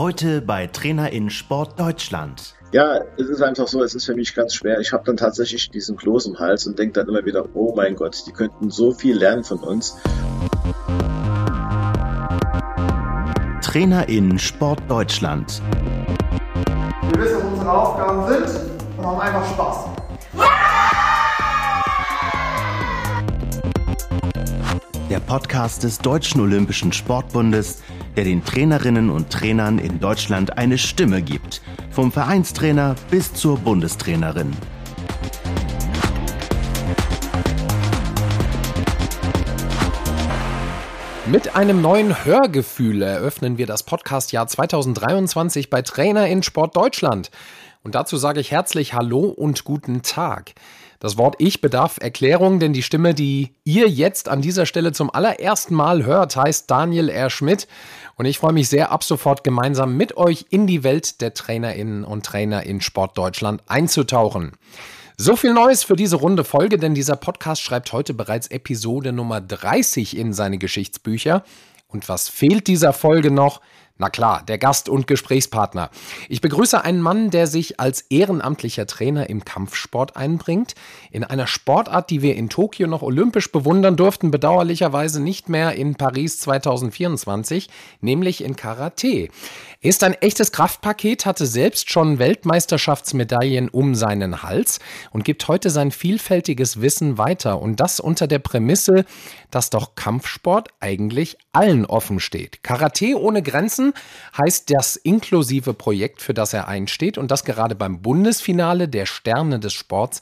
Heute bei Trainer in Sport Deutschland. Ja, es ist einfach so, es ist für mich ganz schwer. Ich habe dann tatsächlich diesen Kloß im Hals und denke dann immer wieder, oh mein Gott, die könnten so viel lernen von uns. Trainer in Sport Deutschland. Wir wissen, was unsere Aufgaben sind und haben einfach Spaß. Der Podcast des Deutschen Olympischen Sportbundes, der den Trainerinnen und Trainern in Deutschland eine Stimme gibt. Vom Vereinstrainer bis zur Bundestrainerin. Mit einem neuen Hörgefühl eröffnen wir das Podcastjahr 2023 bei Trainer in Sport Deutschland. Und dazu sage ich herzlich Hallo und guten Tag. Das Wort Ich bedarf Erklärung, denn die Stimme, die ihr jetzt an dieser Stelle zum allerersten Mal hört, heißt Daniel R. Schmidt. Und ich freue mich sehr, ab sofort gemeinsam mit euch in die Welt der Trainerinnen und Trainer in Sport Deutschland einzutauchen. So viel Neues für diese runde Folge, denn dieser Podcast schreibt heute bereits Episode Nummer 30 in seine Geschichtsbücher. Und was fehlt dieser Folge noch? Na klar, der Gast und Gesprächspartner. Ich begrüße einen Mann, der sich als ehrenamtlicher Trainer im Kampfsport einbringt. In einer Sportart, die wir in Tokio noch olympisch bewundern durften, bedauerlicherweise nicht mehr in Paris 2024, nämlich in Karate. Er ist ein echtes Kraftpaket, hatte selbst schon Weltmeisterschaftsmedaillen um seinen Hals und gibt heute sein vielfältiges Wissen weiter. Und das unter der Prämisse, dass doch Kampfsport eigentlich allen offen steht. Karate ohne Grenzen heißt das inklusive Projekt, für das er einsteht und das gerade beim Bundesfinale der Sterne des Sports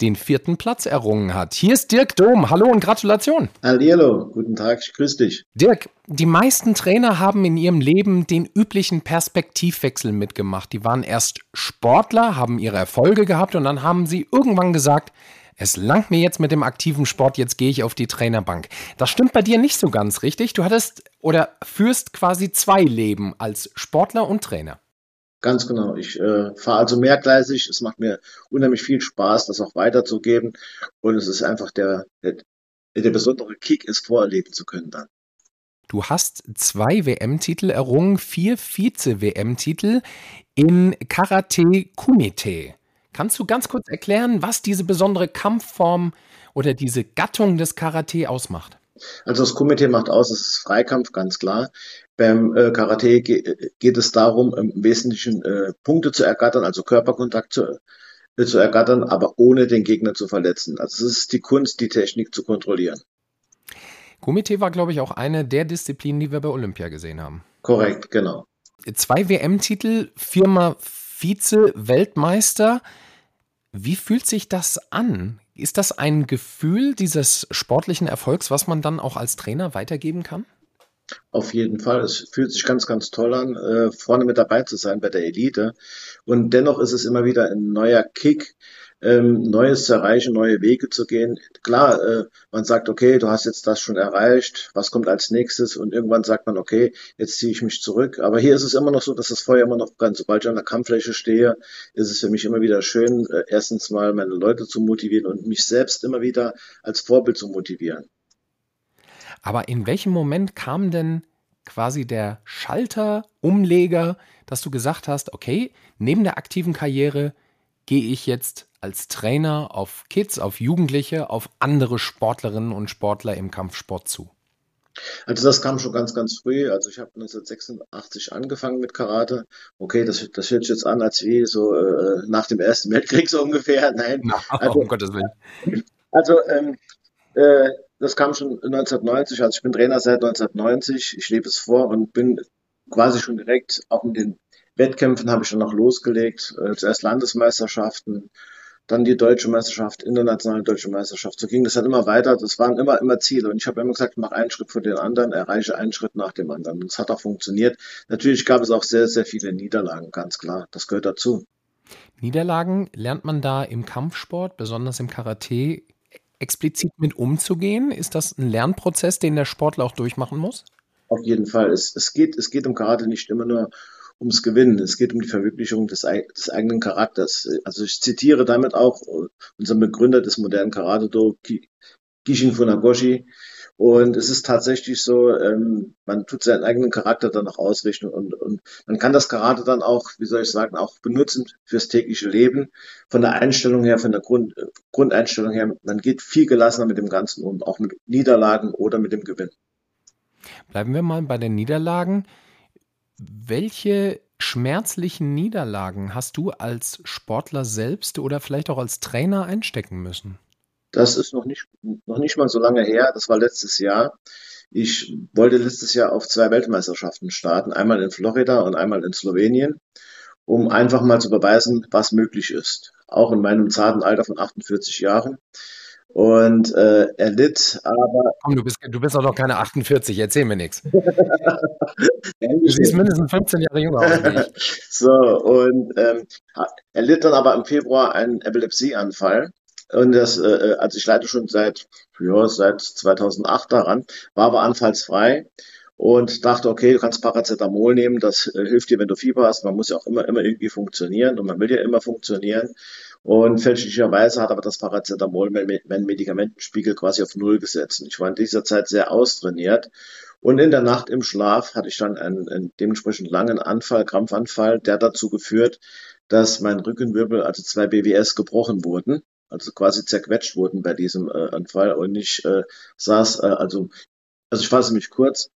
den vierten Platz errungen hat. Hier ist Dirk Dom. Hallo und Gratulation. Hallihallo, guten Tag, ich grüße dich. Dirk, die meisten Trainer haben in ihrem Leben den üblichen Perspektivwechsel mitgemacht. Die waren erst Sportler, haben ihre Erfolge gehabt und dann haben sie irgendwann gesagt, es langt mir jetzt mit dem aktiven Sport, jetzt gehe ich auf die Trainerbank. Das stimmt bei dir nicht so ganz richtig. Du hattest oder führst quasi zwei Leben als Sportler und Trainer. Ganz genau. Ich äh, fahre also mehrgleisig. Es macht mir unheimlich viel Spaß, das auch weiterzugeben. Und es ist einfach der, der, der besondere Kick, es vorerleben zu können dann. Du hast zwei WM-Titel errungen, vier Vize-WM-Titel in Karate Kumite. Kannst du ganz kurz erklären, was diese besondere Kampfform oder diese Gattung des Karate ausmacht? Also das Kumite macht aus, es ist Freikampf, ganz klar. Beim äh, Karate ge geht es darum, im Wesentlichen äh, Punkte zu ergattern, also Körperkontakt zu, äh, zu ergattern, aber ohne den Gegner zu verletzen. Also es ist die Kunst, die Technik zu kontrollieren. Kumite war, glaube ich, auch eine der Disziplinen, die wir bei Olympia gesehen haben. Korrekt, genau. Zwei WM-Titel, viermal Vize-Weltmeister. Wie fühlt sich das an? Ist das ein Gefühl dieses sportlichen Erfolgs, was man dann auch als Trainer weitergeben kann? Auf jeden Fall. Es fühlt sich ganz, ganz toll an, äh, vorne mit dabei zu sein bei der Elite. Und dennoch ist es immer wieder ein neuer Kick, ähm, Neues zu erreichen, neue Wege zu gehen. Klar, äh, man sagt, okay, du hast jetzt das schon erreicht, was kommt als nächstes? Und irgendwann sagt man, okay, jetzt ziehe ich mich zurück. Aber hier ist es immer noch so, dass das Feuer immer noch brennt. Sobald ich an der Kampffläche stehe, ist es für mich immer wieder schön, äh, erstens mal meine Leute zu motivieren und mich selbst immer wieder als Vorbild zu motivieren. Aber in welchem Moment kam denn quasi der Schalter, Umleger, dass du gesagt hast, okay, neben der aktiven Karriere gehe ich jetzt als Trainer auf Kids, auf Jugendliche, auf andere Sportlerinnen und Sportler im Kampfsport zu? Also das kam schon ganz, ganz früh. Also ich habe 1986 angefangen mit Karate. Okay, das, das hört sich jetzt an, als wie so äh, nach dem Ersten Weltkrieg so ungefähr. Nein. Na, also, um Gottes Willen. Also ähm, äh, das kam schon 1990. Also ich bin Trainer seit 1990. Ich lebe es vor und bin quasi schon direkt auch mit den Wettkämpfen habe ich schon noch losgelegt. Äh, zuerst Landesmeisterschaften, dann die deutsche Meisterschaft, internationale deutsche Meisterschaft. So ging das dann immer weiter. Das waren immer, immer Ziele. Und ich habe immer gesagt, mach einen Schritt vor den anderen, erreiche einen Schritt nach dem anderen. Und es hat auch funktioniert. Natürlich gab es auch sehr, sehr viele Niederlagen, ganz klar. Das gehört dazu. Niederlagen lernt man da im Kampfsport, besonders im Karate, explizit mit umzugehen? Ist das ein Lernprozess, den der Sportler auch durchmachen muss? Auf jeden Fall. Es, es, geht, es geht im Karate nicht immer nur ums Gewinnen. Es geht um die Verwirklichung des, des eigenen Charakters. Also ich zitiere damit auch unseren Begründer des modernen Karate-Do, Gishin Funagoshi. Und es ist tatsächlich so, ähm, man tut seinen eigenen Charakter dann auch ausrichten und, und man kann das Karate dann auch, wie soll ich sagen, auch benutzen fürs tägliche Leben. Von der Einstellung her, von der Grund, Grundeinstellung her, man geht viel gelassener mit dem Ganzen um, auch mit Niederlagen oder mit dem Gewinn. Bleiben wir mal bei den Niederlagen. Welche schmerzlichen Niederlagen hast du als Sportler selbst oder vielleicht auch als Trainer einstecken müssen? Das ist noch nicht, noch nicht mal so lange her. Das war letztes Jahr. Ich wollte letztes Jahr auf zwei Weltmeisterschaften starten, einmal in Florida und einmal in Slowenien, um einfach mal zu beweisen, was möglich ist. Auch in meinem zarten Alter von 48 Jahren. Und äh, er litt aber. Komm, du bist, du bist auch noch keine 48, erzähl mir nichts. du siehst mindestens 15 Jahre jünger aus. so, und ähm, er litt dann aber im Februar einen Epilepsieanfall und das, äh, äh, also ich leite schon seit, ja, seit 2008 daran, war aber anfallsfrei und dachte, okay, du kannst Paracetamol nehmen, das äh, hilft dir, wenn du Fieber hast. Man muss ja auch immer, immer irgendwie funktionieren und man will ja immer funktionieren. Und fälschlicherweise hat aber das Paracetamol meinen Medikamentenspiegel quasi auf Null gesetzt. Und ich war in dieser Zeit sehr austrainiert. Und in der Nacht im Schlaf hatte ich dann einen, einen dementsprechend langen Anfall, Krampfanfall, der dazu geführt, dass mein Rückenwirbel, also zwei BWS, gebrochen wurden also quasi zerquetscht wurden bei diesem äh, Anfall. Und ich äh, saß, äh, also, also ich fasse mich kurz,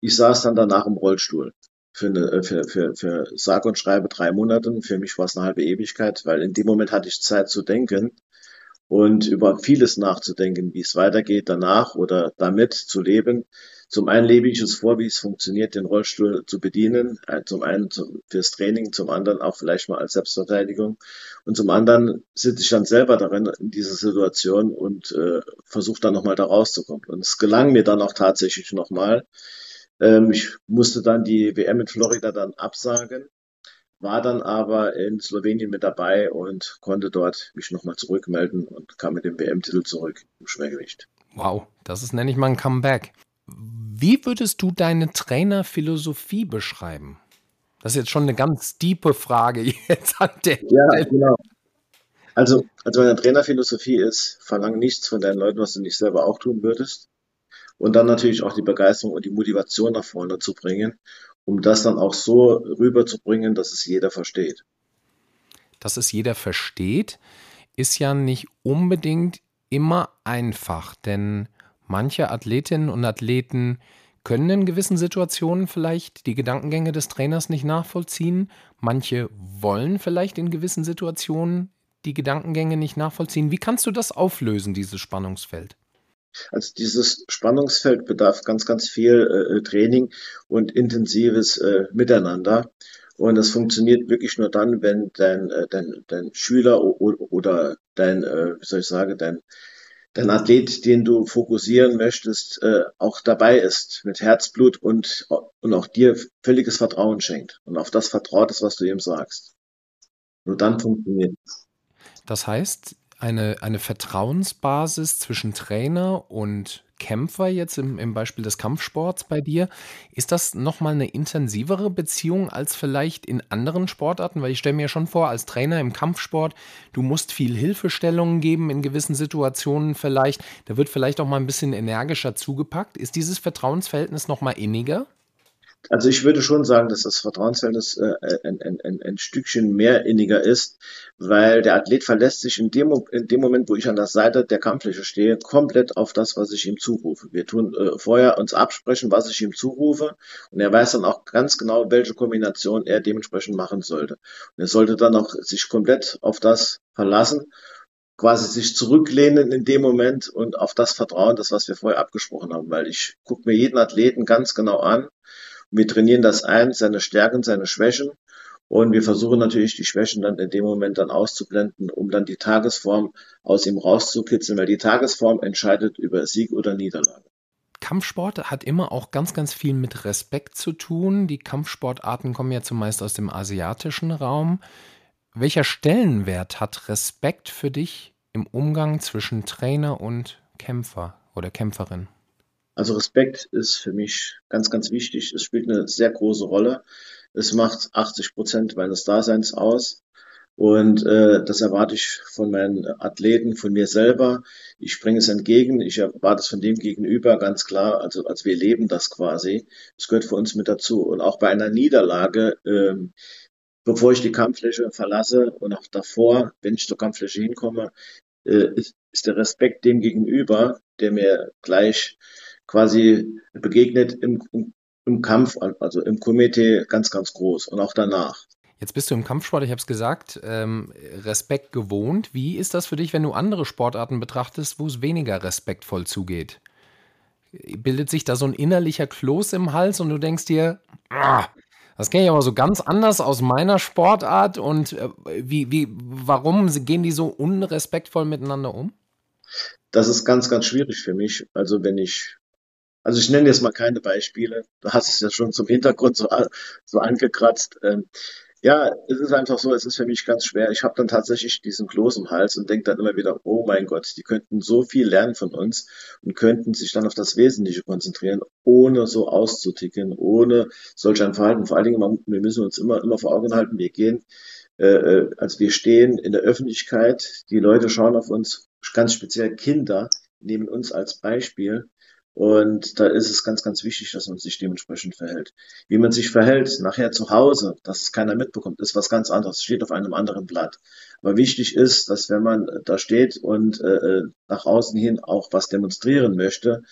ich saß dann danach im Rollstuhl für, eine, äh, für, für, für sag und schreibe drei Monate. Für mich war es eine halbe Ewigkeit, weil in dem Moment hatte ich Zeit zu denken und über vieles nachzudenken, wie es weitergeht danach oder damit zu leben. Zum einen lebe ich es vor, wie es funktioniert, den Rollstuhl zu bedienen. Äh, zum einen fürs Training, zum anderen auch vielleicht mal als Selbstverteidigung. Und zum anderen sitze ich dann selber darin in dieser Situation und äh, versuche dann nochmal da rauszukommen. Und es gelang mir dann auch tatsächlich nochmal. Ähm, ich musste dann die WM in Florida dann absagen war dann aber in Slowenien mit dabei und konnte dort mich nochmal zurückmelden und kam mit dem WM-Titel zurück im Schwergewicht. Wow, das ist nenne ich mal ein Comeback. Wie würdest du deine Trainerphilosophie beschreiben? Das ist jetzt schon eine ganz tiefe Frage jetzt an der Ja, genau. Also, also meine Trainerphilosophie ist, verlang nichts von deinen Leuten, was du nicht selber auch tun würdest. Und dann natürlich auch die Begeisterung und die Motivation nach vorne zu bringen, um das dann auch so rüberzubringen, dass es jeder versteht. Dass es jeder versteht, ist ja nicht unbedingt immer einfach, denn Manche Athletinnen und Athleten können in gewissen Situationen vielleicht die Gedankengänge des Trainers nicht nachvollziehen. Manche wollen vielleicht in gewissen Situationen die Gedankengänge nicht nachvollziehen. Wie kannst du das auflösen, dieses Spannungsfeld? Also dieses Spannungsfeld bedarf ganz, ganz viel äh, Training und intensives äh, Miteinander. Und das funktioniert wirklich nur dann, wenn dein, äh, dein, dein Schüler oder dein, äh, wie soll ich sagen, dein, dein Athlet, den du fokussieren möchtest, äh, auch dabei ist mit Herzblut und, und auch dir völliges Vertrauen schenkt und auf das vertraut ist, was du ihm sagst. Nur dann funktioniert es. Das heißt, eine, eine Vertrauensbasis zwischen Trainer und Kämpfer jetzt im, im Beispiel des Kampfsports bei dir, ist das nochmal eine intensivere Beziehung als vielleicht in anderen Sportarten? Weil ich stelle mir schon vor, als Trainer im Kampfsport, du musst viel Hilfestellungen geben in gewissen Situationen vielleicht. Da wird vielleicht auch mal ein bisschen energischer zugepackt. Ist dieses Vertrauensverhältnis nochmal inniger? Also ich würde schon sagen, dass das Vertrauensverhältnis äh, ein, ein, ein, Stückchen mehr inniger ist, weil der Athlet verlässt sich in dem, in dem Moment, wo ich an der Seite der Kampffläche stehe, komplett auf das, was ich ihm zurufe. Wir tun äh, vorher uns absprechen, was ich ihm zurufe und er weiß dann auch ganz genau, welche Kombination er dementsprechend machen sollte. Und er sollte dann auch sich komplett auf das verlassen quasi sich zurücklehnen in dem Moment und auf das vertrauen, das, was wir vorher abgesprochen haben, weil ich gucke mir jeden Athleten ganz genau an wir trainieren das ein, seine Stärken, seine Schwächen. Und wir versuchen natürlich die Schwächen dann in dem Moment dann auszublenden, um dann die Tagesform aus ihm rauszukitzeln, weil die Tagesform entscheidet über Sieg oder Niederlage. Kampfsport hat immer auch ganz, ganz viel mit Respekt zu tun. Die Kampfsportarten kommen ja zumeist aus dem asiatischen Raum. Welcher Stellenwert hat Respekt für dich im Umgang zwischen Trainer und Kämpfer oder Kämpferin? Also Respekt ist für mich ganz, ganz wichtig. Es spielt eine sehr große Rolle. Es macht 80 Prozent meines Daseins aus. Und äh, das erwarte ich von meinen Athleten, von mir selber. Ich bringe es entgegen. Ich erwarte es von dem Gegenüber ganz klar. Also, als wir leben das quasi. Das gehört für uns mit dazu. Und auch bei einer Niederlage, ähm, bevor ich die Kampffläche verlasse und auch davor, wenn ich zur Kampffläche hinkomme, äh, ist, ist der Respekt dem gegenüber, der mir gleich quasi begegnet im, im, Kampf, also im Komitee, ganz, ganz groß und auch danach. Jetzt bist du im Kampfsport, ich habe es gesagt, ähm, Respekt gewohnt. Wie ist das für dich, wenn du andere Sportarten betrachtest, wo es weniger respektvoll zugeht? Bildet sich da so ein innerlicher Kloß im Hals und du denkst dir, ah, das kenne ich aber so ganz anders aus meiner Sportart und äh, wie, wie, warum gehen die so unrespektvoll miteinander um? Das ist ganz, ganz schwierig für mich. Also wenn ich also ich nenne jetzt mal keine Beispiele. Du hast es ja schon zum Hintergrund so, so angekratzt. Ähm, ja, es ist einfach so, es ist für mich ganz schwer. Ich habe dann tatsächlich diesen Kloß im Hals und denke dann immer wieder, oh mein Gott, die könnten so viel lernen von uns und könnten sich dann auf das Wesentliche konzentrieren, ohne so auszuticken, ohne solch ein Verhalten. Vor allen Dingen, wir müssen uns immer, immer vor Augen halten, wir gehen, äh, äh, als wir stehen in der Öffentlichkeit, die Leute schauen auf uns, ganz speziell Kinder, nehmen uns als Beispiel und da ist es ganz, ganz wichtig, dass man sich dementsprechend verhält. Wie man sich verhält nachher zu Hause, dass es keiner mitbekommt, ist was ganz anderes, steht auf einem anderen Blatt. Aber wichtig ist, dass wenn man da steht und äh, äh, nach außen hin auch was demonstrieren möchte,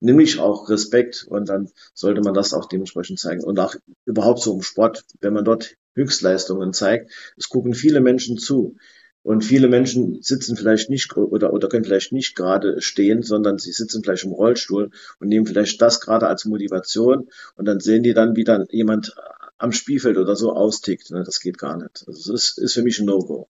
nämlich auch Respekt und dann sollte man das auch dementsprechend zeigen. Und auch überhaupt so im Sport, wenn man dort Höchstleistungen zeigt, es gucken viele Menschen zu. Und viele Menschen sitzen vielleicht nicht oder, oder können vielleicht nicht gerade stehen, sondern sie sitzen vielleicht im Rollstuhl und nehmen vielleicht das gerade als Motivation und dann sehen die dann, wie dann jemand am Spielfeld oder so austickt. Ne? Das geht gar nicht. Also das ist, ist für mich ein No-Go.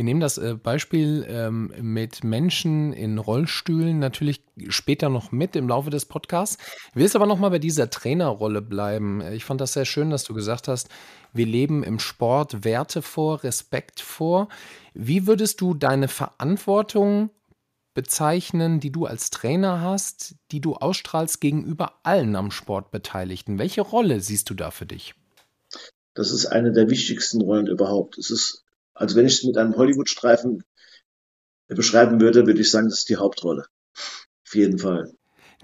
Wir nehmen das äh, Beispiel ähm, mit Menschen in Rollstühlen natürlich später noch mit im Laufe des Podcasts. Ich will jetzt aber nochmal bei dieser Trainerrolle bleiben. Ich fand das sehr schön, dass du gesagt hast, wir leben im Sport Werte vor, Respekt vor. Wie würdest du deine Verantwortung bezeichnen, die du als Trainer hast, die du ausstrahlst gegenüber allen am Sport Beteiligten? Welche Rolle siehst du da für dich? Das ist eine der wichtigsten Rollen überhaupt. Es ist, also wenn ich es mit einem Hollywood-Streifen beschreiben würde, würde ich sagen, das ist die Hauptrolle. Auf jeden Fall.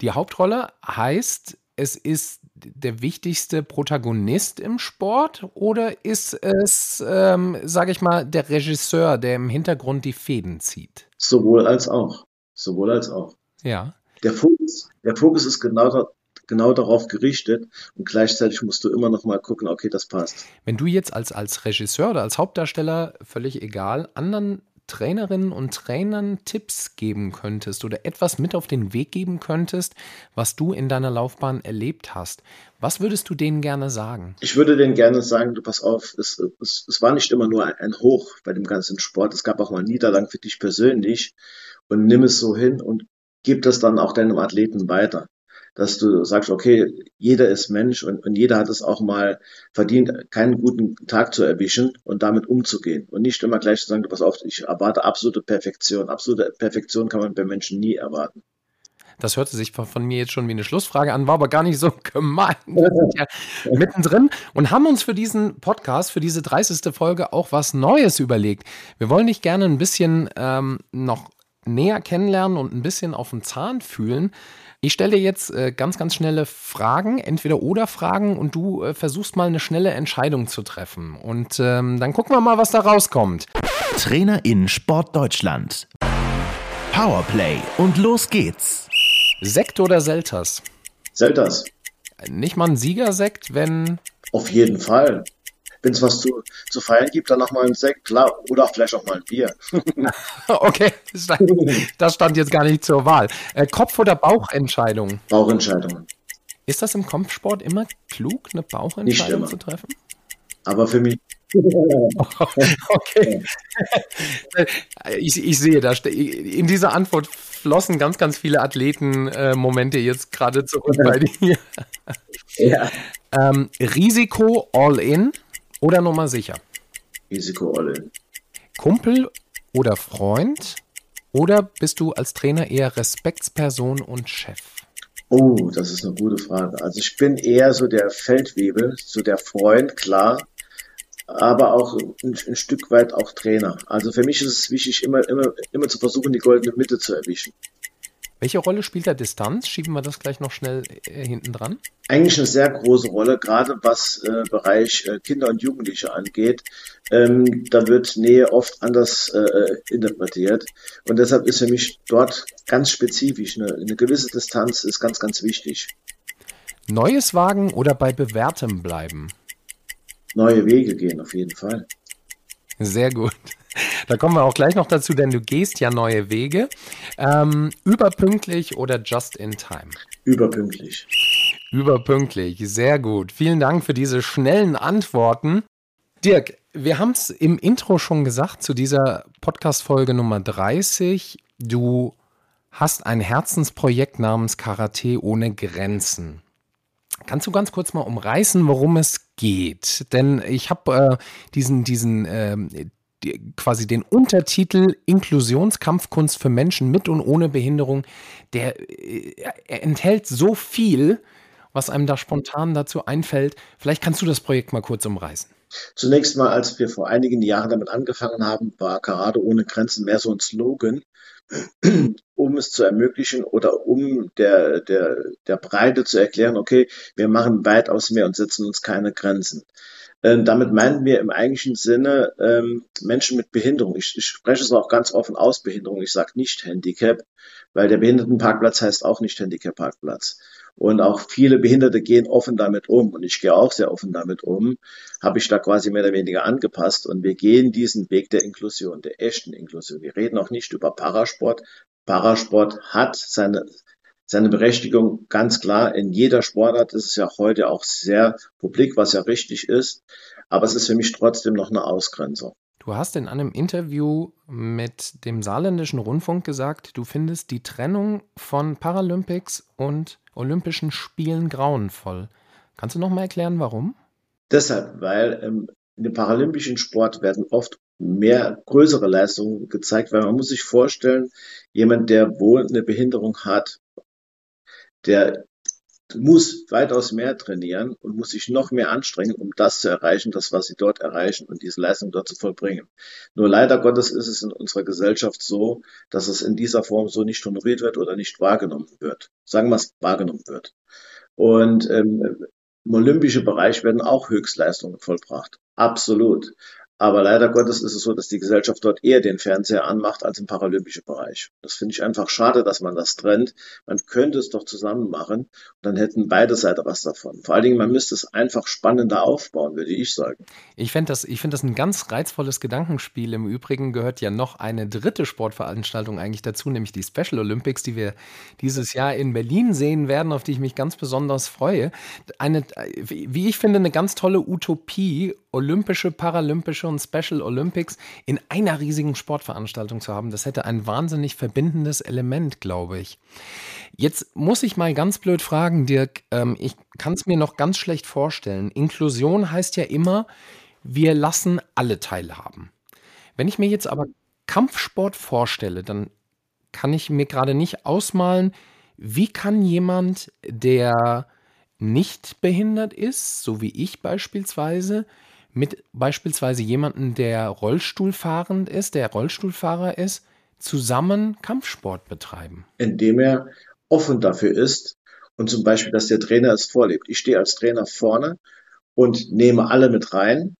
Die Hauptrolle heißt, es ist der wichtigste Protagonist im Sport oder ist es, ähm, sage ich mal, der Regisseur, der im Hintergrund die Fäden zieht? Sowohl als auch. Sowohl als auch. Ja. Der Fokus, der Fokus ist genau, genau darauf gerichtet und gleichzeitig musst du immer noch mal gucken, okay, das passt. Wenn du jetzt als, als Regisseur oder als Hauptdarsteller, völlig egal, anderen Trainerinnen und Trainern Tipps geben könntest oder etwas mit auf den Weg geben könntest, was du in deiner Laufbahn erlebt hast, was würdest du denen gerne sagen? Ich würde denen gerne sagen, du pass auf, es, es, es war nicht immer nur ein Hoch bei dem ganzen Sport, es gab auch mal Niederlagen für dich persönlich und nimm es so hin und gib das dann auch deinem Athleten weiter dass du sagst, okay, jeder ist Mensch und, und jeder hat es auch mal verdient, keinen guten Tag zu erwischen und damit umzugehen. Und nicht immer gleich zu sagen, pass auf, ich erwarte absolute Perfektion. Absolute Perfektion kann man bei Menschen nie erwarten. Das hörte sich von mir jetzt schon wie eine Schlussfrage an, war aber gar nicht so gemein. Wir sind ja mittendrin und haben uns für diesen Podcast, für diese 30. Folge auch was Neues überlegt. Wir wollen dich gerne ein bisschen ähm, noch näher kennenlernen und ein bisschen auf den Zahn fühlen. Ich stelle dir jetzt äh, ganz, ganz schnelle Fragen, entweder oder Fragen, und du äh, versuchst mal eine schnelle Entscheidung zu treffen. Und ähm, dann gucken wir mal, was da rauskommt. Trainer in Sport Deutschland. Powerplay und los geht's. Sekt oder Selters? Selters. Nicht mal ein Siegersekt, wenn. Auf jeden Fall wenn es was zu, zu feiern gibt, dann noch mal ein Sekt, klar, oder vielleicht auch mal ein Bier. okay, das stand, das stand, jetzt gar nicht zur Wahl. Äh, Kopf- oder Bauchentscheidung? Bauchentscheidung. Ist das im Kampfsport immer klug, eine Bauchentscheidung zu treffen? Aber für mich. okay. Ich, ich, sehe, da in dieser Antwort flossen ganz, ganz viele Athleten-Momente jetzt gerade zurück bei dir. Ja. Ähm, Risiko all in oder Nummer sicher? Risiko all in. Kumpel oder Freund? Oder bist du als Trainer eher Respektsperson und Chef? Oh, das ist eine gute Frage. Also ich bin eher so der Feldwebel, so der Freund, klar. aber auch ein, ein, Stück weit auch Trainer. Also für mich ist es wichtig, immer, immer, immer zu versuchen, die goldene Mitte zu erwischen. Welche Rolle spielt da Distanz? Schieben wir das gleich noch schnell äh, hinten dran? Eigentlich eine sehr große Rolle, gerade was äh, Bereich äh, Kinder und Jugendliche angeht. Ähm, da wird Nähe oft anders äh, interpretiert. Und deshalb ist für mich dort ganz spezifisch eine, eine gewisse Distanz ist ganz, ganz wichtig. Neues wagen oder bei bewährtem bleiben? Neue Wege gehen, auf jeden Fall. Sehr gut. Da kommen wir auch gleich noch dazu, denn du gehst ja neue Wege. Ähm, überpünktlich oder just in time? Überpünktlich. Überpünktlich, sehr gut. Vielen Dank für diese schnellen Antworten. Dirk, wir haben es im Intro schon gesagt zu dieser Podcast-Folge Nummer 30. Du hast ein Herzensprojekt namens Karate ohne Grenzen. Kannst du ganz kurz mal umreißen, worum es geht? Denn ich habe äh, diesen, diesen äh, die, quasi den Untertitel Inklusionskampfkunst für Menschen mit und ohne Behinderung. Der äh, enthält so viel, was einem da spontan dazu einfällt. Vielleicht kannst du das Projekt mal kurz umreißen. Zunächst mal, als wir vor einigen Jahren damit angefangen haben, war Karate ohne Grenzen mehr so ein Slogan, um es zu ermöglichen oder um der, der, der Breite zu erklären, okay, wir machen weitaus mehr und setzen uns keine Grenzen. Ähm, damit meinen wir im eigentlichen Sinne ähm, Menschen mit Behinderung. Ich, ich spreche es auch ganz offen aus Behinderung. Ich sage nicht Handicap, weil der Behindertenparkplatz heißt auch nicht Handicap-Parkplatz. Und auch viele Behinderte gehen offen damit um. Und ich gehe auch sehr offen damit um. Habe ich da quasi mehr oder weniger angepasst. Und wir gehen diesen Weg der Inklusion, der echten Inklusion. Wir reden auch nicht über Parasport. Parasport hat seine, seine Berechtigung ganz klar. In jeder Sportart ist es ja heute auch sehr publik, was ja richtig ist. Aber es ist für mich trotzdem noch eine Ausgrenzung. Du hast in einem Interview mit dem Saarländischen Rundfunk gesagt, du findest die Trennung von Paralympics und Olympischen Spielen grauenvoll. Kannst du noch mal erklären, warum? Deshalb, weil ähm, in dem paralympischen Sport werden oft mehr größere Leistungen gezeigt, weil man muss sich vorstellen, jemand, der wohl eine Behinderung hat, der muss weitaus mehr trainieren und muss sich noch mehr anstrengen, um das zu erreichen, das, was sie dort erreichen und diese Leistung dort zu vollbringen. Nur leider Gottes ist es in unserer Gesellschaft so, dass es in dieser Form so nicht honoriert wird oder nicht wahrgenommen wird. Sagen wir es, wahrgenommen wird. Und ähm, im olympischen Bereich werden auch Höchstleistungen vollbracht. Absolut. Aber leider Gottes ist es so, dass die Gesellschaft dort eher den Fernseher anmacht als im paralympischen Bereich. Das finde ich einfach schade, dass man das trennt. Man könnte es doch zusammen machen und dann hätten beide Seiten was davon. Vor allen Dingen, man müsste es einfach spannender aufbauen, würde ich sagen. Ich finde das, ich das ein ganz reizvolles Gedankenspiel. Im Übrigen gehört ja noch eine dritte Sportveranstaltung eigentlich dazu, nämlich die Special Olympics, die wir dieses Jahr in Berlin sehen werden, auf die ich mich ganz besonders freue. Eine, wie ich finde, eine ganz tolle Utopie, olympische, paralympische und Special Olympics in einer riesigen Sportveranstaltung zu haben, das hätte ein wahnsinnig verbindendes Element, glaube ich. Jetzt muss ich mal ganz blöd fragen, Dirk, ähm, ich kann es mir noch ganz schlecht vorstellen. Inklusion heißt ja immer, wir lassen alle teilhaben. Wenn ich mir jetzt aber Kampfsport vorstelle, dann kann ich mir gerade nicht ausmalen, wie kann jemand, der nicht behindert ist, so wie ich beispielsweise, mit beispielsweise jemandem, der Rollstuhlfahrend ist, der Rollstuhlfahrer ist, zusammen Kampfsport betreiben? Indem er offen dafür ist und zum Beispiel, dass der Trainer es vorlebt. Ich stehe als Trainer vorne und nehme alle mit rein.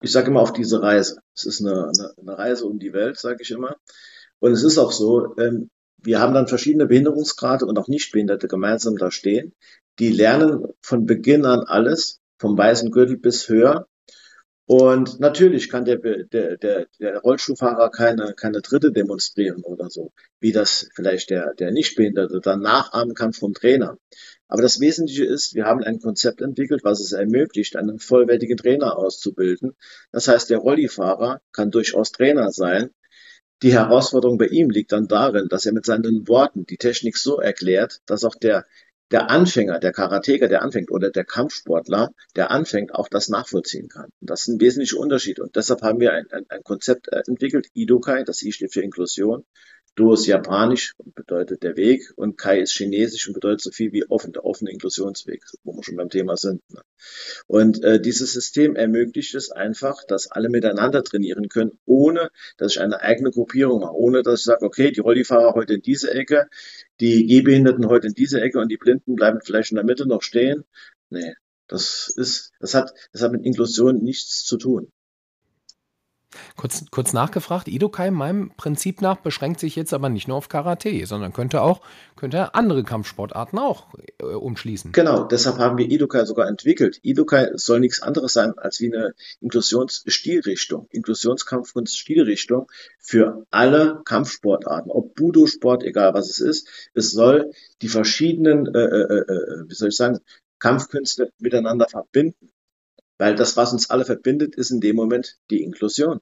Ich sage immer auf diese Reise. Es ist eine, eine, eine Reise um die Welt, sage ich immer. Und es ist auch so, ähm, wir haben dann verschiedene Behinderungsgrade und auch Nichtbehinderte gemeinsam da stehen. Die lernen von Beginn an alles, vom weißen Gürtel bis höher. Und natürlich kann der, der, der, der Rollstuhlfahrer keine, keine Dritte demonstrieren oder so, wie das vielleicht der, der Nichtbehinderte dann nachahmen kann vom Trainer. Aber das Wesentliche ist, wir haben ein Konzept entwickelt, was es ermöglicht, einen vollwertigen Trainer auszubilden. Das heißt, der Rollifahrer kann durchaus Trainer sein. Die Herausforderung bei ihm liegt dann darin, dass er mit seinen Worten die Technik so erklärt, dass auch der der Anfänger, der Karateka, der anfängt, oder der Kampfsportler, der anfängt, auch das nachvollziehen kann. Und das ist ein wesentlicher Unterschied. Und deshalb haben wir ein, ein, ein Konzept äh, entwickelt, IDOKAI, das I steht für Inklusion, Do ist japanisch und bedeutet der Weg und Kai ist chinesisch und bedeutet so viel wie offen, der offene Inklusionsweg, wo wir schon beim Thema sind. Ne? Und äh, dieses System ermöglicht es einfach, dass alle miteinander trainieren können, ohne dass ich eine eigene Gruppierung mache, ohne dass ich sage, okay, die Rollifahrer heute in diese Ecke, die Gehbehinderten heute in diese Ecke und die Blinden bleiben vielleicht in der Mitte noch stehen. Nee, das ist, das hat, das hat mit Inklusion nichts zu tun. Kurz, kurz nachgefragt, Idokai meinem Prinzip nach beschränkt sich jetzt aber nicht nur auf Karate, sondern könnte auch könnte andere Kampfsportarten auch äh, umschließen. Genau, deshalb haben wir Idokai sogar entwickelt. Idokai soll nichts anderes sein als wie eine Inklusionsstilrichtung, Inklusionskampfkunst-Stilrichtung für alle Kampfsportarten, ob Budo-Sport, egal was es ist. Es soll die verschiedenen, äh, äh, äh, äh wie soll ich sagen, Kampfkünste miteinander verbinden. Weil das, was uns alle verbindet, ist in dem Moment die Inklusion.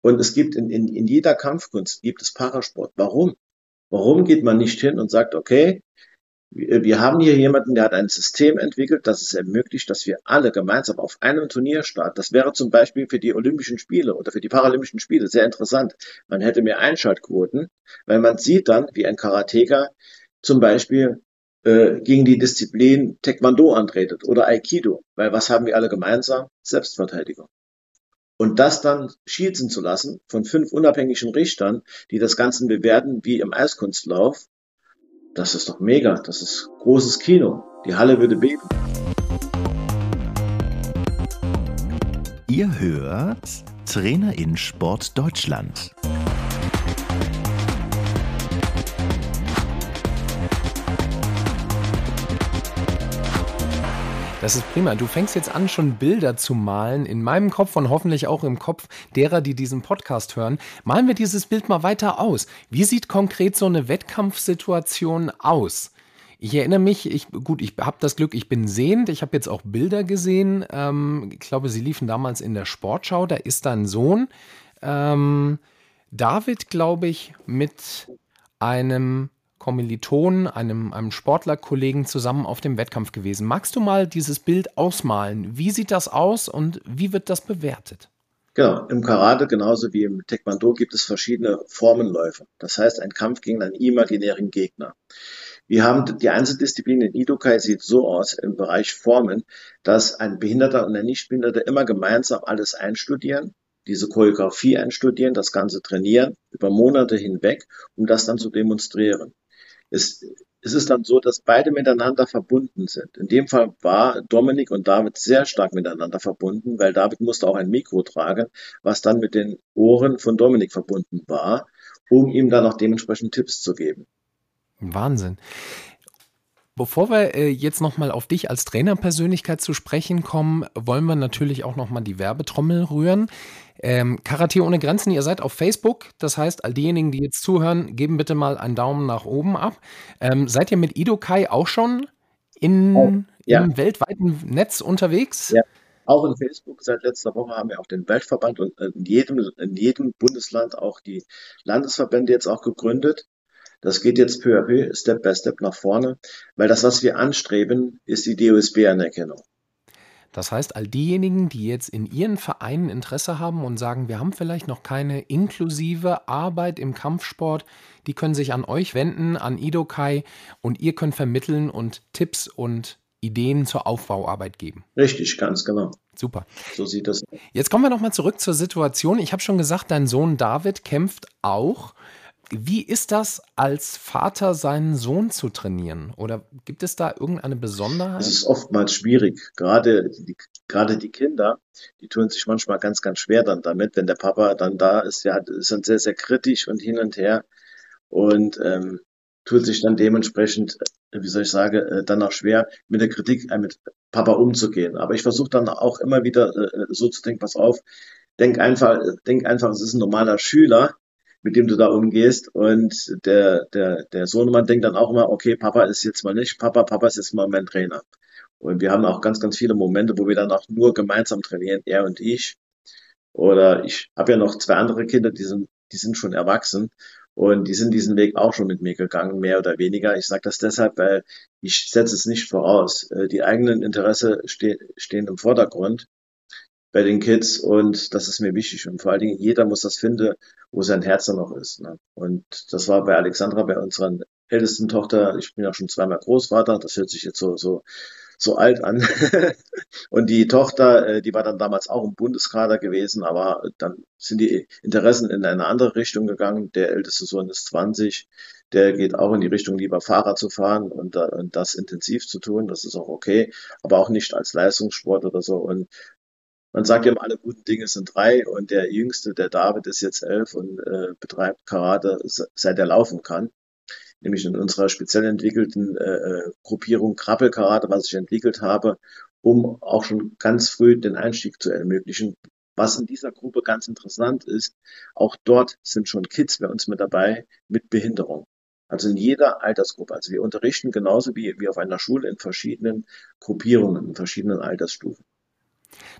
Und es gibt in, in, in jeder Kampfkunst gibt es Parasport. Warum? Warum geht man nicht hin und sagt, okay, wir, haben hier jemanden, der hat ein System entwickelt, das es ermöglicht, dass wir alle gemeinsam auf einem Turnier starten. Das wäre zum Beispiel für die Olympischen Spiele oder für die Paralympischen Spiele sehr interessant. Man hätte mehr Einschaltquoten, weil man sieht dann, wie ein Karateka zum Beispiel äh, gegen die Disziplin Taekwondo antretet oder Aikido. Weil was haben wir alle gemeinsam? Selbstverteidigung. Und das dann schießen zu lassen von fünf unabhängigen Richtern, die das Ganze bewerten wie im Eiskunstlauf, das ist doch mega. Das ist großes Kino. Die Halle würde beben. Ihr hört Trainer in Sport Deutschland. Das ist prima. Du fängst jetzt an, schon Bilder zu malen in meinem Kopf und hoffentlich auch im Kopf derer, die diesen Podcast hören. Malen wir dieses Bild mal weiter aus. Wie sieht konkret so eine Wettkampfsituation aus? Ich erinnere mich, ich, gut, ich habe das Glück, ich bin sehend. Ich habe jetzt auch Bilder gesehen. Ähm, ich glaube, sie liefen damals in der Sportschau. Da ist dein Sohn. Ähm, David, glaube ich, mit einem Kommilitonen, einem, einem Sportlerkollegen zusammen auf dem Wettkampf gewesen. Magst du mal dieses Bild ausmalen? Wie sieht das aus und wie wird das bewertet? Genau, im Karate genauso wie im Taekwondo gibt es verschiedene Formenläufe. Das heißt, ein Kampf gegen einen imaginären Gegner. Wir haben die Einzeldisziplin in Idokai sieht so aus im Bereich Formen, dass ein Behinderter und ein Nichtbehinderter immer gemeinsam alles einstudieren, diese Choreografie einstudieren, das Ganze trainieren über Monate hinweg, um das dann zu demonstrieren es, es ist dann so, dass beide miteinander verbunden sind. In dem Fall war Dominik und David sehr stark miteinander verbunden, weil David musste auch ein Mikro tragen, was dann mit den Ohren von Dominik verbunden war, um ihm dann auch dementsprechend Tipps zu geben. Wahnsinn. Bevor wir äh, jetzt nochmal auf dich als Trainerpersönlichkeit zu sprechen kommen, wollen wir natürlich auch nochmal die Werbetrommel rühren. Ähm, Karate ohne Grenzen, ihr seid auf Facebook. Das heißt, all diejenigen, die jetzt zuhören, geben bitte mal einen Daumen nach oben ab. Ähm, seid ihr mit Ido Kai auch schon in, oh, ja. im weltweiten Netz unterwegs? Ja. Auch in Facebook seit letzter Woche haben wir auch den Weltverband und äh, in jedem, in jedem Bundesland auch die Landesverbände jetzt auch gegründet. Das geht jetzt peu à peu, Step by Step nach vorne, weil das, was wir anstreben, ist die DOSB-Anerkennung. Das heißt, all diejenigen, die jetzt in ihren Vereinen Interesse haben und sagen, wir haben vielleicht noch keine inklusive Arbeit im Kampfsport, die können sich an euch wenden, an Idokai und ihr könnt vermitteln und Tipps und Ideen zur Aufbauarbeit geben. Richtig, ganz genau. Super. So sieht das. Jetzt kommen wir nochmal zurück zur Situation. Ich habe schon gesagt, dein Sohn David kämpft auch. Wie ist das, als Vater seinen Sohn zu trainieren? Oder gibt es da irgendeine Besonderheit? Es ist oftmals schwierig. Gerade die, gerade die Kinder, die tun sich manchmal ganz, ganz schwer dann damit, wenn der Papa dann da ist. Ja, sind sehr, sehr kritisch und hin und her und ähm, tut sich dann dementsprechend, wie soll ich sagen, äh, dann auch schwer, mit der Kritik äh, mit Papa umzugehen. Aber ich versuche dann auch immer wieder äh, so zu denken, pass auf, denk einfach, denk einfach, es ist ein normaler Schüler mit dem du da umgehst. Und der, der, der Sohnemann denkt dann auch immer, okay, Papa ist jetzt mal nicht Papa, Papa ist jetzt mal mein Trainer. Und wir haben auch ganz, ganz viele Momente, wo wir dann auch nur gemeinsam trainieren, er und ich. Oder ich habe ja noch zwei andere Kinder, die sind, die sind schon erwachsen und die sind diesen Weg auch schon mit mir gegangen, mehr oder weniger. Ich sage das deshalb, weil ich setze es nicht voraus. Äh, die eigenen Interesse ste stehen im Vordergrund. Bei den Kids und das ist mir wichtig und vor allen Dingen jeder muss das finden, wo sein Herz dann noch ist. Ne? Und das war bei Alexandra, bei unserer ältesten Tochter, ich bin ja schon zweimal Großvater, das hört sich jetzt so, so, so alt an. und die Tochter, äh, die war dann damals auch im Bundeskader gewesen, aber dann sind die Interessen in eine andere Richtung gegangen. Der älteste Sohn ist 20, der geht auch in die Richtung, lieber Fahrrad zu fahren und, und das intensiv zu tun. Das ist auch okay, aber auch nicht als Leistungssport oder so. Und man sagt ja, alle guten Dinge sind drei und der Jüngste, der David, ist jetzt elf und äh, betreibt Karate, seit er laufen kann. Nämlich in unserer speziell entwickelten äh, äh Gruppierung Krabbelkarate, was ich entwickelt habe, um auch schon ganz früh den Einstieg zu ermöglichen. Was in dieser Gruppe ganz interessant ist, auch dort sind schon Kids bei uns mit dabei mit Behinderung. Also in jeder Altersgruppe. Also wir unterrichten genauso wie, wie auf einer Schule in verschiedenen Gruppierungen, in verschiedenen Altersstufen.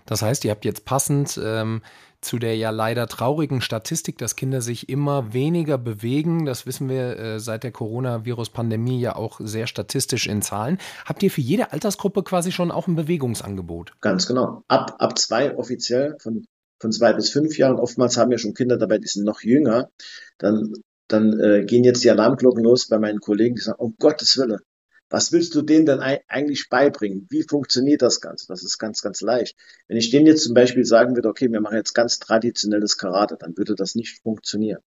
Das heißt, ihr habt jetzt passend ähm, zu der ja leider traurigen Statistik, dass Kinder sich immer weniger bewegen, das wissen wir äh, seit der Coronavirus-Pandemie ja auch sehr statistisch in Zahlen, habt ihr für jede Altersgruppe quasi schon auch ein Bewegungsangebot? Ganz genau. Ab, ab zwei offiziell, von, von zwei bis fünf Jahren. Oftmals haben wir schon Kinder dabei, die sind noch jünger. Dann dann äh, gehen jetzt die Alarmglocken los bei meinen Kollegen, die sagen, um Gottes Willen, was willst du denen denn eigentlich beibringen? Wie funktioniert das Ganze? Das ist ganz, ganz leicht. Wenn ich denen jetzt zum Beispiel sagen würde, okay, wir machen jetzt ganz traditionelles Karate, dann würde das nicht funktionieren.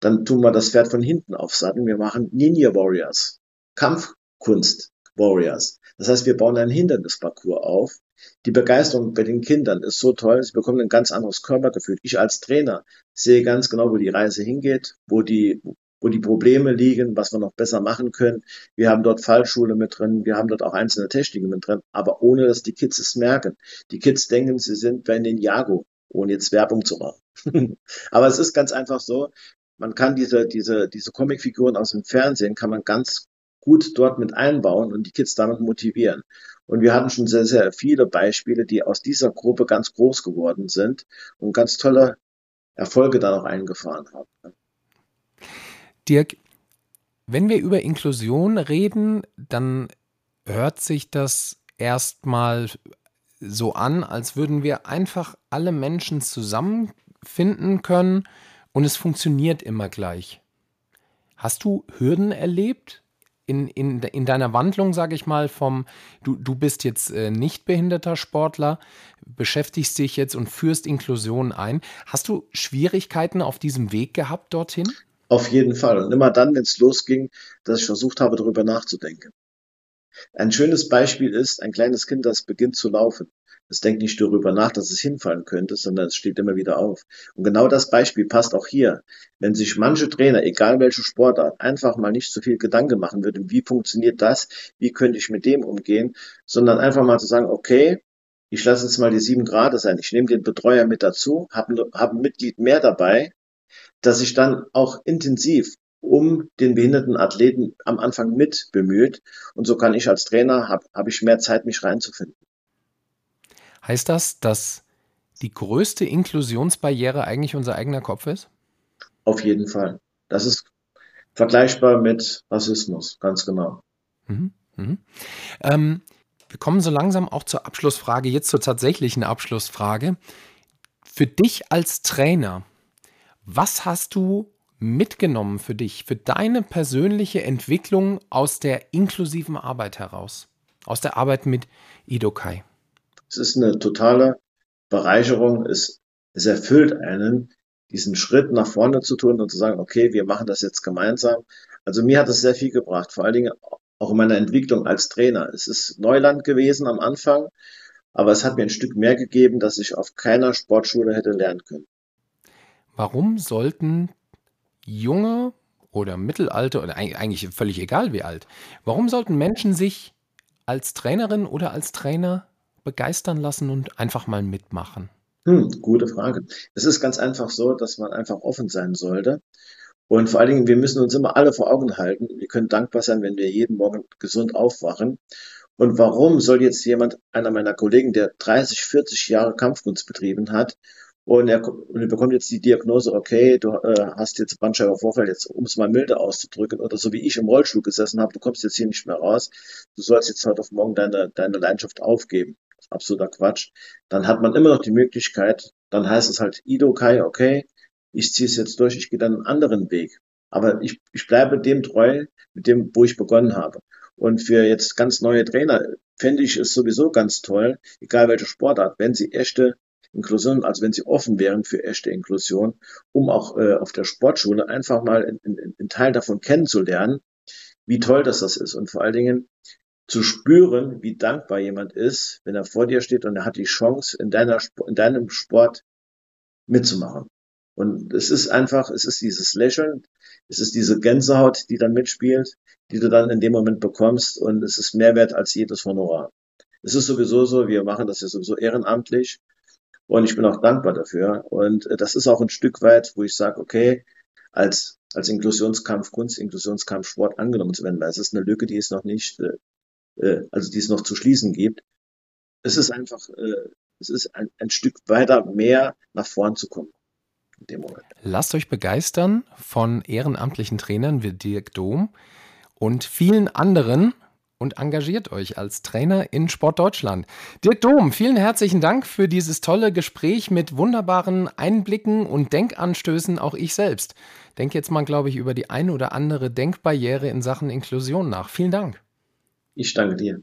Dann tun wir das Pferd von hinten aufsatteln. Wir machen Ninja Warriors, Kampfkunst Warriors. Das heißt, wir bauen einen Hindernisparcours auf. Die Begeisterung bei den Kindern ist so toll, sie bekommen ein ganz anderes Körpergefühl. Ich als Trainer sehe ganz genau, wo die Reise hingeht, wo die, wo die Probleme liegen, was wir noch besser machen können. Wir haben dort Fallschule mit drin, wir haben dort auch einzelne Techniken mit drin, aber ohne, dass die Kids es merken. Die Kids denken, sie sind bei den Jago, ohne jetzt Werbung zu machen. aber es ist ganz einfach so, man kann diese, diese, diese Comicfiguren aus dem Fernsehen, kann man ganz gut dort mit einbauen und die Kids damit motivieren. Und wir hatten schon sehr, sehr viele Beispiele, die aus dieser Gruppe ganz groß geworden sind und ganz tolle Erfolge da noch eingefahren haben. Dirk, wenn wir über Inklusion reden, dann hört sich das erstmal so an, als würden wir einfach alle Menschen zusammenfinden können und es funktioniert immer gleich. Hast du Hürden erlebt in, in, in deiner Wandlung, sage ich mal, vom, du, du bist jetzt äh, nicht behinderter Sportler, beschäftigst dich jetzt und führst Inklusion ein. Hast du Schwierigkeiten auf diesem Weg gehabt dorthin? Auf jeden Fall. Und immer dann, wenn es losging, dass ich versucht habe, darüber nachzudenken. Ein schönes Beispiel ist ein kleines Kind, das beginnt zu laufen. Es denkt nicht darüber nach, dass es hinfallen könnte, sondern es steht immer wieder auf. Und genau das Beispiel passt auch hier. Wenn sich manche Trainer, egal welche Sportart, einfach mal nicht so viel Gedanken machen würden, wie funktioniert das, wie könnte ich mit dem umgehen, sondern einfach mal zu sagen, okay, ich lasse jetzt mal die sieben Grad sein, ich nehme den Betreuer mit dazu, habe hab ein Mitglied mehr dabei, dass ich dann auch intensiv um den behinderten Athleten am Anfang mit bemüht. Und so kann ich als Trainer, habe hab ich mehr Zeit, mich reinzufinden. Heißt das, dass die größte Inklusionsbarriere eigentlich unser eigener Kopf ist? Auf jeden Fall. Das ist vergleichbar mit Rassismus, ganz genau. Mhm, mhm. Ähm, wir kommen so langsam auch zur Abschlussfrage, jetzt zur tatsächlichen Abschlussfrage. Für dich als Trainer, was hast du mitgenommen für dich, für deine persönliche Entwicklung aus der inklusiven Arbeit heraus, aus der Arbeit mit Idokai? Es ist eine totale Bereicherung. Es, es erfüllt einen, diesen Schritt nach vorne zu tun und zu sagen, okay, wir machen das jetzt gemeinsam. Also mir hat es sehr viel gebracht, vor allen Dingen auch in meiner Entwicklung als Trainer. Es ist Neuland gewesen am Anfang, aber es hat mir ein Stück mehr gegeben, dass ich auf keiner Sportschule hätte lernen können. Warum sollten junge oder mittelalte oder eigentlich völlig egal wie alt, warum sollten Menschen sich als Trainerin oder als Trainer begeistern lassen und einfach mal mitmachen? Hm, gute Frage. Es ist ganz einfach so, dass man einfach offen sein sollte. Und vor allen Dingen, wir müssen uns immer alle vor Augen halten. Wir können dankbar sein, wenn wir jeden Morgen gesund aufwachen. Und warum soll jetzt jemand, einer meiner Kollegen, der 30, 40 Jahre Kampfkunst betrieben hat, und er, und er bekommt jetzt die Diagnose, okay, du äh, hast jetzt Bandscheibenvorfall, jetzt um es mal milde auszudrücken, oder so wie ich im Rollstuhl gesessen habe, du kommst jetzt hier nicht mehr raus, du sollst jetzt heute auf morgen deine, deine Leidenschaft aufgeben. absoluter Quatsch. Dann hat man immer noch die Möglichkeit, dann heißt es halt Ido Kai, okay, ich ziehe es jetzt durch, ich gehe dann einen anderen Weg. Aber ich, ich bleibe dem treu, mit dem, wo ich begonnen habe. Und für jetzt ganz neue Trainer fände ich es sowieso ganz toll, egal welche Sportart, wenn sie echte Inklusion, also wenn sie offen wären für echte Inklusion, um auch äh, auf der Sportschule einfach mal einen Teil davon kennenzulernen, wie toll das das ist und vor allen Dingen zu spüren, wie dankbar jemand ist, wenn er vor dir steht und er hat die Chance, in, deiner, in deinem Sport mitzumachen. Und es ist einfach, es ist dieses Lächeln, es ist diese Gänsehaut, die dann mitspielt, die du dann in dem Moment bekommst und es ist mehr wert als jedes Honorar. Es ist sowieso so, wir machen das ja sowieso ehrenamtlich und ich bin auch dankbar dafür. Und äh, das ist auch ein Stück weit, wo ich sage, okay, als, als Inklusionskampf Kunst, Inklusionskampf Sport angenommen zu werden, weil es ist eine Lücke, die es noch nicht, äh, äh, also die es noch zu schließen gibt. Es ist einfach, äh, es ist ein, ein Stück weiter mehr nach vorn zu kommen. In dem Moment. Lasst euch begeistern von ehrenamtlichen Trainern wie Dirk Dom und vielen anderen und engagiert euch als Trainer in Sport Deutschland. Dirk Dom, vielen herzlichen Dank für dieses tolle Gespräch mit wunderbaren Einblicken und Denkanstößen, auch ich selbst. Denke jetzt mal, glaube ich, über die eine oder andere Denkbarriere in Sachen Inklusion nach. Vielen Dank. Ich danke dir.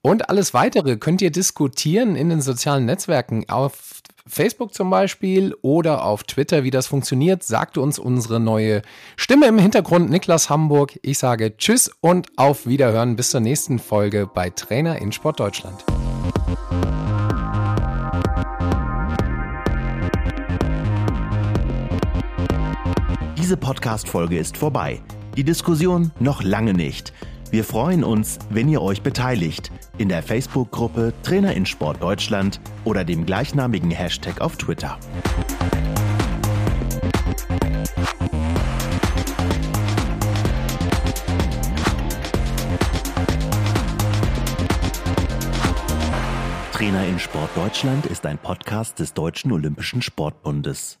Und alles weitere könnt ihr diskutieren in den sozialen Netzwerken auf Facebook zum Beispiel oder auf Twitter, wie das funktioniert, sagt uns unsere neue Stimme im Hintergrund, Niklas Hamburg. Ich sage Tschüss und auf Wiederhören bis zur nächsten Folge bei Trainer in Sport Deutschland. Diese Podcast-Folge ist vorbei. Die Diskussion noch lange nicht. Wir freuen uns, wenn ihr euch beteiligt in der Facebook-Gruppe Trainer in Sport Deutschland oder dem gleichnamigen Hashtag auf Twitter. Trainer in Sport Deutschland ist ein Podcast des Deutschen Olympischen Sportbundes.